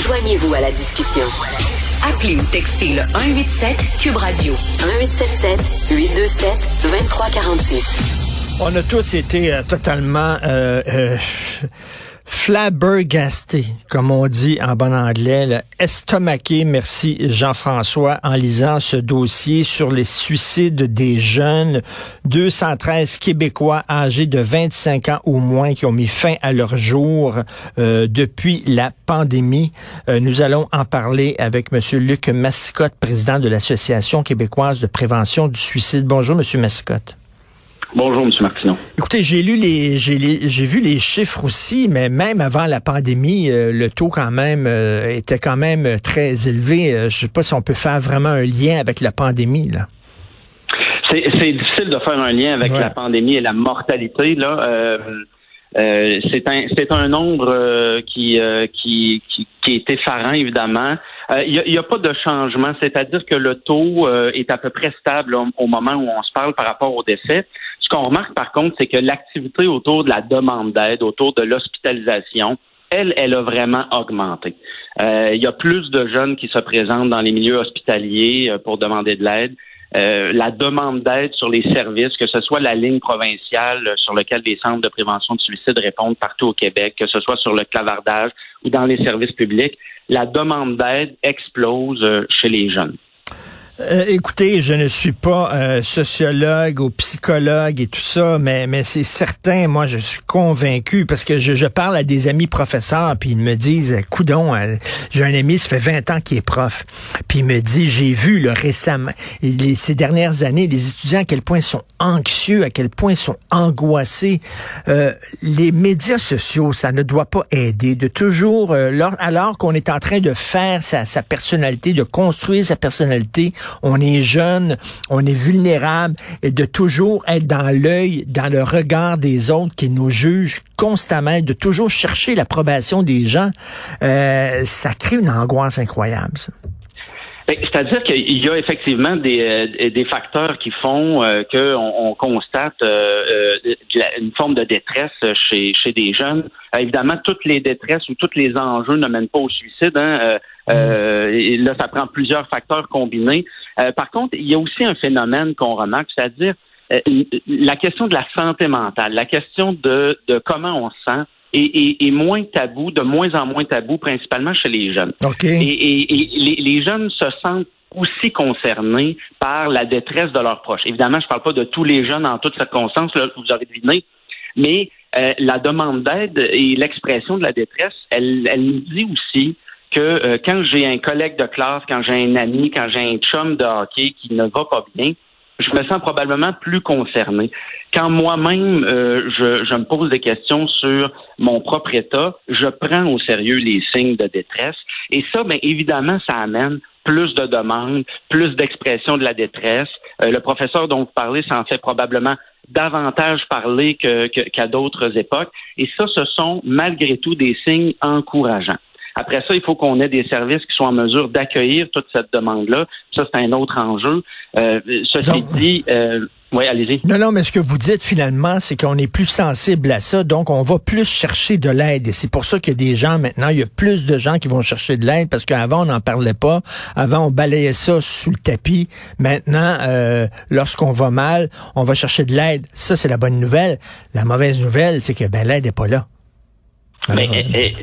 Joignez-vous à la discussion. Appelez ou textez le 187 Cube Radio 1877 827 2346. On a tous été euh, totalement euh, euh, flabbergasté, comme on dit en bon anglais, estomaqué, merci Jean-François, en lisant ce dossier sur les suicides des jeunes, 213 Québécois âgés de 25 ans ou moins qui ont mis fin à leur jour euh, depuis la pandémie. Euh, nous allons en parler avec M. Luc Mascotte, président de l'Association québécoise de prévention du suicide. Bonjour, M. Mascotte. Bonjour, M. Martineau. Écoutez, j'ai lu les, j'ai, vu les chiffres aussi, mais même avant la pandémie, euh, le taux quand même euh, était quand même très élevé. Euh, je sais pas si on peut faire vraiment un lien avec la pandémie là. C'est, difficile de faire un lien avec la pandémie et la mortalité là. c'est un c'est un nombre qui, qui, qui qui est effarant évidemment. Il n'y a, a, pas de changement, c'est-à-dire que le taux est à peu près stable au moment où on se parle par rapport au décès. Ce qu'on remarque par contre, c'est que l'activité autour de la demande d'aide, autour de l'hospitalisation, elle, elle a vraiment augmenté. Euh, il y a plus de jeunes qui se présentent dans les milieux hospitaliers euh, pour demander de l'aide. Euh, la demande d'aide sur les services, que ce soit la ligne provinciale sur laquelle les centres de prévention de suicide répondent partout au Québec, que ce soit sur le clavardage ou dans les services publics, la demande d'aide explose chez les jeunes. Euh, écoutez, je ne suis pas euh, sociologue ou psychologue et tout ça, mais, mais c'est certain, moi, je suis convaincu parce que je, parle à des amis professeurs, puis ils me disent, coudon, euh, j'ai un ami, ça fait 20 ans qu'il est prof, puis il me dit, j'ai vu le récemment, ces dernières années, les étudiants à quel point ils sont anxieux, à quel point ils sont angoissés. les médias sociaux, ça ne doit pas aider de toujours, alors qu'on est en train de faire sa, sa personnalité, de construire sa personnalité, on est jeune, on est vulnérable, et de toujours être dans l'œil, dans le regard des autres qui nous jugent constamment, de toujours chercher l'approbation des gens, euh, ça crée une angoisse incroyable. C'est-à-dire qu'il y a effectivement des, euh, des facteurs qui font euh, qu'on on constate une forme de détresse chez, chez des jeunes. évidemment, toutes les détresses ou tous les enjeux ne mènent pas au suicide. Hein. Euh, et là, ça prend plusieurs facteurs combinés. Euh, par contre, il y a aussi un phénomène qu'on remarque, c'est-à-dire euh, la question de la santé mentale, la question de, de comment on se sent est, moins tabou, de moins en moins tabou, principalement chez les jeunes. Et, les, les, jeunes se sentent aussi concernés par la détresse de leurs proches. Évidemment, je ne parle pas de tous les jeunes en toutes circonstances, là, vous avez deviné, mais la demande d'aide et l'expression de la détresse, elle, elle nous dit aussi que euh, quand j'ai un collègue de classe, quand j'ai un ami, quand j'ai un chum de hockey qui ne va pas bien, je me sens probablement plus concerné. Quand moi-même, euh, je, je, me pose des questions sur mon propre état, je prends au sérieux les signes de détresse. Et ça, bien évidemment, ça amène plus de demandes, plus d'expression de la détresse. Euh, le professeur dont vous parlez s'en fait probablement davantage parler qu'à d'autres époques. Et ça, ce sont malgré tout des signes encourageants. Après ça, il faut qu'on ait des services qui soient en mesure d'accueillir toute cette demande-là. Ça, c'est un autre enjeu. Euh, ceci dit, euh, oui, allez-y. Non, non, mais ce que vous dites finalement, c'est qu'on est plus sensible à ça, donc on va plus chercher de l'aide. Et c'est pour ça qu'il y a des gens maintenant, il y a plus de gens qui vont chercher de l'aide parce qu'avant, on n'en parlait pas. Avant, on balayait ça sous le tapis. Maintenant, euh, lorsqu'on va mal, on va chercher de l'aide. Ça, c'est la bonne nouvelle. La mauvaise nouvelle, c'est que ben, l'aide n'est pas là. Mais,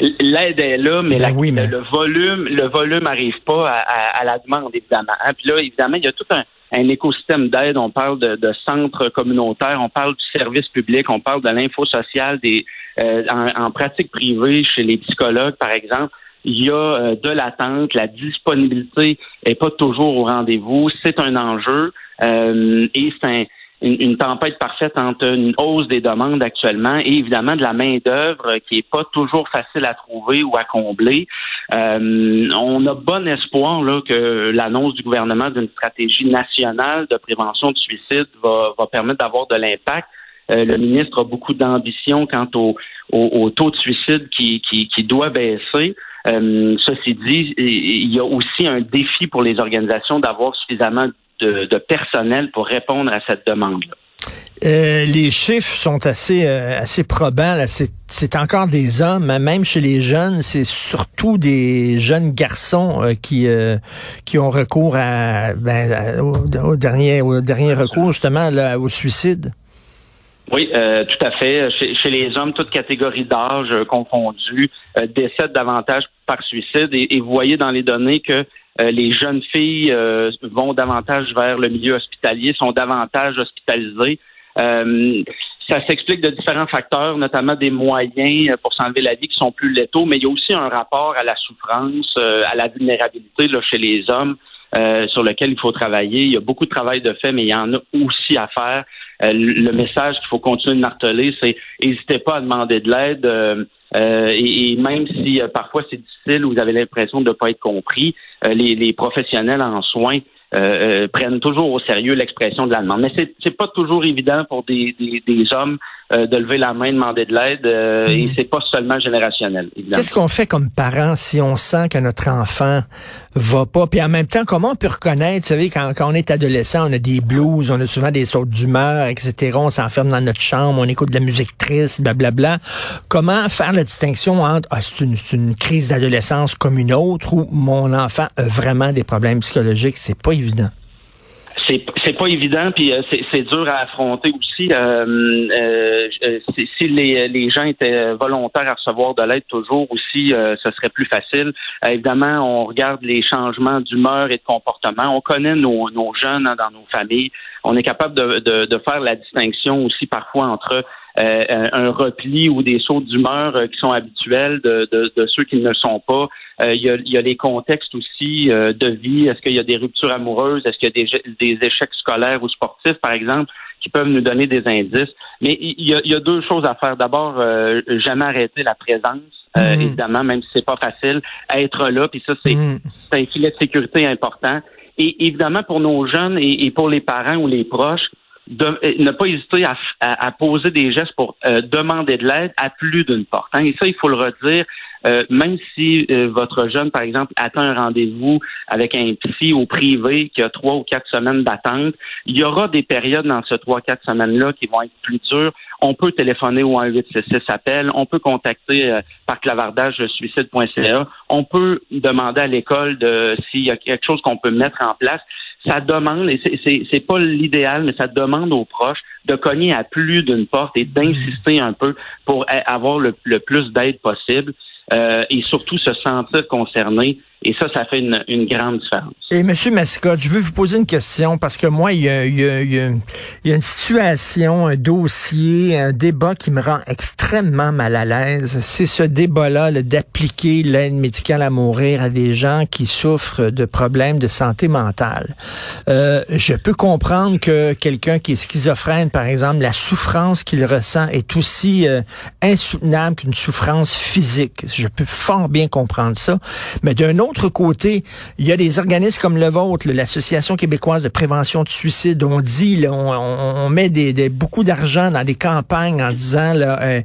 l'aide est là, mais, ben le volume, le volume n'arrive pas à, la demande, évidemment. Hein. Puis là, évidemment, il y a tout un, écosystème d'aide. On parle de, centres communautaires, on parle du service public, on parle de l'info sociale des, euh, en, pratique privée chez les psychologues, par exemple. Il y a euh, de l'attente, la disponibilité est pas toujours au rendez-vous. C'est un enjeu euh, et c'est un une, tempête parfaite entre une hausse des demandes actuellement et évidemment de la main d'œuvre qui est pas toujours facile à trouver ou à combler. Euh, on a bon espoir là que l'annonce du gouvernement d'une stratégie nationale de prévention du suicide va, va permettre d'avoir de l'impact. Euh, le ministre a beaucoup d'ambition quant au, au, taux de suicide qui, qui, qui doit baisser. Euh, ceci dit, il y a aussi un défi pour les organisations d'avoir suffisamment de, personnel pour répondre à cette demande-là. Euh, les chiffres sont assez euh, assez probants. C'est encore des hommes, hein. même chez les jeunes, c'est surtout des jeunes garçons euh, qui qui ont recours à, ben, au, dernier au dernier recours justement au suicide. Oui, tout à fait. Chez, les hommes, toute catégorie d'âge confondue, décèdent davantage par suicide. Et, et, vous voyez dans les données que les jeunes filles vont davantage vers le milieu hospitalier, sont davantage hospitalisées. Euh, ça s'explique de différents facteurs, notamment des moyens pour s'enlever la vie qui sont plus létaux, mais il y a aussi un rapport à la souffrance, euh, à la vulnérabilité là, chez les hommes. Euh, sur lequel il faut travailler. Il y a beaucoup de travail de fait, mais il y en a aussi à faire. le message qu'il faut continuer de marteler, c'est n'hésitez pas à demander de l'aide. Et, même si parfois c'est difficile, vous avez l'impression de ne pas être compris, les, les, professionnels en soins euh, euh, prennent toujours au sérieux l'expression de la demande. Mais c'est c'est pas toujours évident pour des, des, des hommes euh, de lever la main, demander de l'aide, euh, et mm. c'est pas seulement générationnel. Qu'est-ce qu'on fait comme parents si on sent que notre enfant va pas, puis en même temps, comment on peut reconnaître, vous savez, quand, quand on est adolescent, on a des blues, on a souvent des sautes d'humeur, etc. On s'enferme dans notre chambre, on écoute de la musique triste, blablabla. Comment faire la distinction entre ah, c'est une, une crise d'adolescence comme une autre ou mon enfant a vraiment des problèmes psychologiques, c'est pas c'est pas évident puis euh, c'est dur à affronter aussi. Euh, euh, si les, les gens étaient volontaires à recevoir de l'aide toujours aussi ce serait plus facile. Évidemment on regarde les changements d'humeur et de comportement. On connaît nos, nos jeunes hein, dans nos familles. On est capable de, de, de faire la distinction aussi parfois entre euh, un repli ou des sauts d'humeur euh, qui sont habituels de, de, ceux qui ne le sont pas. Euh, il, y a, y a, les contextes aussi de vie. Est-ce qu'il y a des ruptures amoureuses? Est-ce qu'il y a des, des, échecs scolaires ou sportifs, par exemple, qui peuvent nous donner des indices? Mais il y a, y a deux choses à faire. D'abord, jamais arrêter la présence. Mm-hmm. évidemment, même si c'est pas facile, être là, puis ça, c'est mm-hmm. un filet de sécurité important. Et évidemment, pour nos jeunes et pour les parents ou les proches, de, euh, ne pas hésiter à, à, poser des gestes pour euh, demander de l'aide à plus d'une porte. Hein. Et ça, il faut le redire. Euh, même si votre jeune, par exemple, attend un rendez-vous avec un psy au privé qui a trois ou quatre semaines d'attente, il y aura des périodes dans ces trois, quatre semaines-là qui vont être plus dures. On peut téléphoner au 1866 appel, on peut contacter par clavardage suicide.ca, on peut demander à l'école de s'il y a quelque chose qu'on peut mettre en place ça demande, et c'est pas l'idéal, mais ça demande aux proches de cogner à plus d'une porte et d'insister un peu pour avoir le, le plus d'aide possible. Euh, et surtout se sentir concerné. Et ça, ça fait une, une grande différence. Et Monsieur Mascotte, je veux vous poser une question parce que moi, il y a, il y a, il y a une situation, un dossier, un débat qui me rend extrêmement mal à l'aise. C'est ce débat-là d'appliquer l'aide médicale à mourir à des gens qui souffrent de problèmes de santé mentale. Euh, je peux comprendre que quelqu'un qui est schizophrène, par exemple, la souffrance qu'il ressent est aussi euh, insoutenable qu'une souffrance physique. Je peux fort bien comprendre ça. Mais d'un autre côté, il y a des organismes comme le vôtre, l'Association québécoise de prévention de suicide. On dit, on, met des, beaucoup d'argent dans des campagnes en disant, là, euh,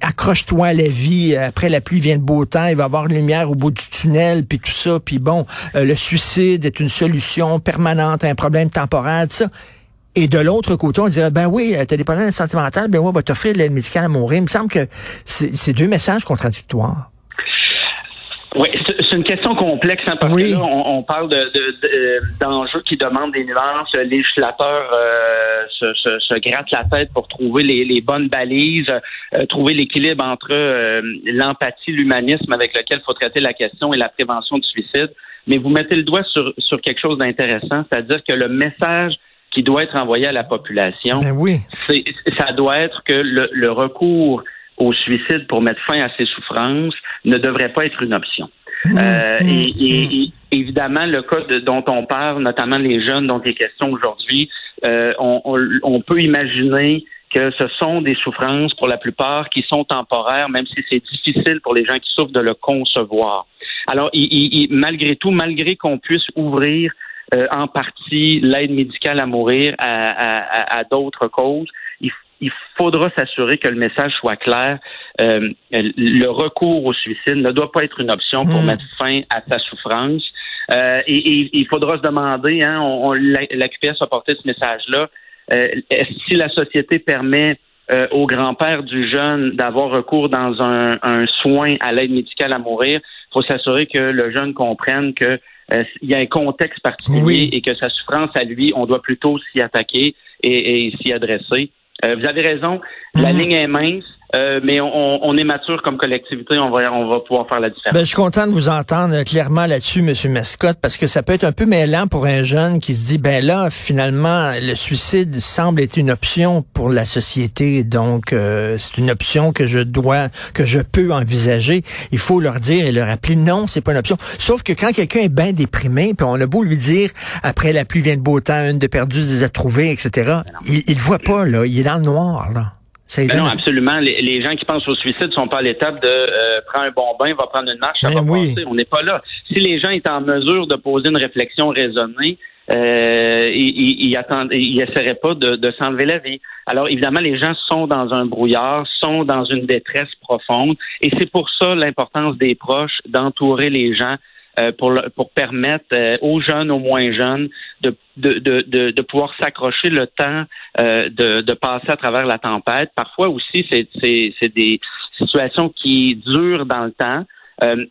accroche-toi à la vie. Après la pluie vient le beau temps. Il va y avoir une lumière au bout du tunnel, puis tout ça. Puis bon, euh, le suicide est une solution permanente à un problème temporaire, tout ça. Et de l'autre côté, on dirait, ben oui, euh, tu as des problèmes sentimentaux, ben oui, on va t'offrir l'aide médicale à mourir. Il me semble que c'est deux messages contradictoires. Oui, c'est une question complexe hein, parce que là, on, parle de, d'enjeux qui demandent des nuances. Le législateur euh, se, se, se, gratte la tête pour trouver les, les bonnes balises, euh, trouver l'équilibre entre euh, l'empathie, l'humanisme avec lequel il faut traiter la question et la prévention du suicide. Mais vous mettez le doigt sur, sur quelque chose d'intéressant, c'est-à-dire que le message qui doit être envoyé à la population, ben oui. c'est, ça doit être que le, le recours au suicide pour mettre fin à ses souffrances ne devrait pas être une option. Mmh, euh, mmh, et, mmh. évidemment, le cas dont on parle, notamment les jeunes dont il est question aujourd'hui, euh, on, on, peut imaginer que ce sont des souffrances pour la plupart qui sont temporaires, même si c'est difficile pour les gens qui souffrent de le concevoir. Alors, il, malgré tout, malgré qu'on puisse ouvrir euh, en partie l'aide médicale à mourir à, à, à d'autres causes, il, faudra s'assurer que le message soit clair. Euh, le recours au suicide ne doit pas être une option pour hmm. mettre fin à sa souffrance. Euh, et, il faudra se demander, hein, on, la, a porté ce message-là, si la société permet euh, au grand-père du jeune d'avoir recours dans un, soin à l'aide médicale à mourir, il faut s'assurer que le jeune comprenne que euh, il y a un contexte particulier et que sa souffrance à lui, on doit plutôt s'y attaquer et, s'y adresser. Euh, vous avez raison, la mhm. ligne est mince. Euh, mais on, est mature comme collectivité, on va, on va pouvoir faire la différence. Ben, je suis content de vous entendre clairement là-dessus, Monsieur Mascotte, parce que ça peut être un peu mêlant pour un jeune qui se dit, ben là, finalement, le suicide semble être une option pour la société, donc euh, c'est une option que je dois, que je peux envisager. Il faut leur dire et leur rappeler, non, c'est pas une option. Sauf que quand quelqu'un est bien déprimé, puis on a beau lui dire, après la pluie vient de beau temps, une de perdue, des a trouvées, etc., ben il, il voit pas, là, il est dans le noir, là. Ben non, absolument. Les, gens qui pensent au suicide sont pas à l'étape de euh, prendre un bon bain, va prendre une marche, ça ben va passer. On n'est pas là. Si les gens étaient en mesure de poser une réflexion raisonnée, euh, ils, ils, essaieraient pas de, de s'enlever la vie. Alors évidemment, les gens sont dans un brouillard, sont dans une détresse profonde, et c'est pour ça l'importance des proches d'entourer les gens euh, pour, pour permettre euh, aux jeunes, aux moins jeunes, de, de, de, de pouvoir s'accrocher le temps euh, de, de passer à travers la tempête. Parfois aussi, c'est, c'est, des situations qui durent dans le temps.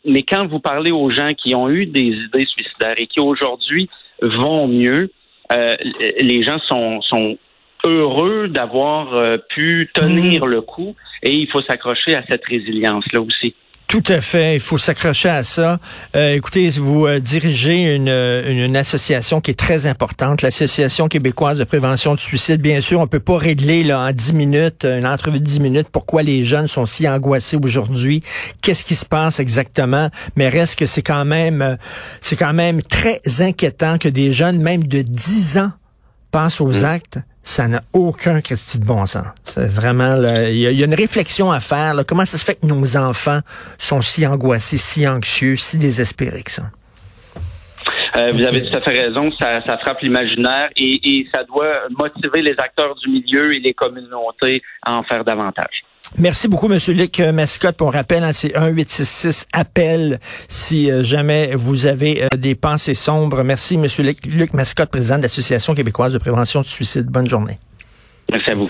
mais quand vous parlez aux gens qui ont eu des idées suicidaires et qui aujourd'hui vont mieux, les gens sont, sont heureux d'avoir pu tenir mmh. le coup et il faut s'accrocher à cette résilience-là aussi. Tout à fait. Il faut s'accrocher à ça. Euh, écoutez, vous euh, dirigez une, une, association qui est très importante, l'Association québécoise de prévention du suicide. Bien sûr, on peut pas régler là, en dix minutes, une entrevue de dix minutes, pourquoi les jeunes sont si angoissés aujourd'hui. Qu'est-ce qui se passe exactement? Mais reste que c'est quand même, euh, c'est quand même très inquiétant que des jeunes, même de 10 ans, passent aux mmh. actes ça n'a aucun crédit de bon sens. C'est vraiment, il y, a une réflexion à faire. Comment ça se fait que nos enfants sont si angoissés, si anxieux, si désespérés que ça? Euh, vous avez tout à fait raison, ça, frappe l'imaginaire et, et, ça doit motiver les acteurs du milieu et les communautés à en faire davantage. Merci beaucoup, Monsieur Luc Mascotte. Pour rappel, hein, c'est 1866 appel si euh, jamais vous avez euh, des pensées sombres. Merci, Monsieur Luc, Luc Mascotte, président de l'Association québécoise de prévention du suicide. Bonne journée. Merci à vous.